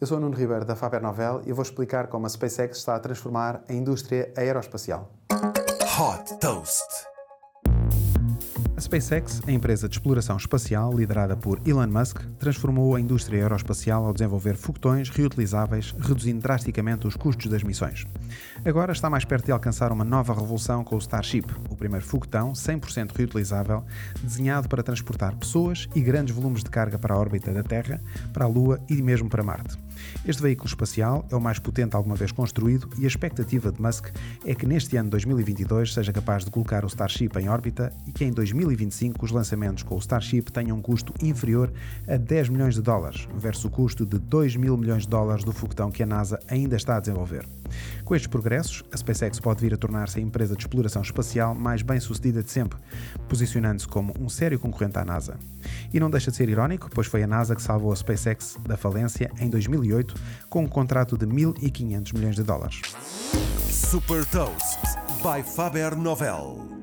Eu sou o Nuno Ribeiro da Faber Novel e vou explicar como a SpaceX está a transformar a indústria aeroespacial. Hot Toast. A SpaceX, a empresa de exploração espacial liderada por Elon Musk, transformou a indústria aeroespacial ao desenvolver foguetões reutilizáveis, reduzindo drasticamente os custos das missões. Agora está mais perto de alcançar uma nova revolução com o Starship, o primeiro foguetão 100% reutilizável, desenhado para transportar pessoas e grandes volumes de carga para a órbita da Terra, para a Lua e mesmo para Marte. Este veículo espacial é o mais potente alguma vez construído e a expectativa de Musk é que neste ano 2022 seja capaz de colocar o Starship em órbita e que em 2025 os lançamentos com o Starship tenham um custo inferior a 10 milhões de dólares, versus o custo de 2 mil milhões de dólares do foguetão que a NASA ainda está a desenvolver. Com estes progressos, a SpaceX pode vir a tornar-se a empresa de exploração espacial mais bem sucedida de sempre, posicionando-se como um sério concorrente à NASA. E não deixa de ser irónico, pois foi a NASA que salvou a SpaceX da falência em 2008 com um contrato de 1.500 milhões de dólares. Super Toast by Faber Novel.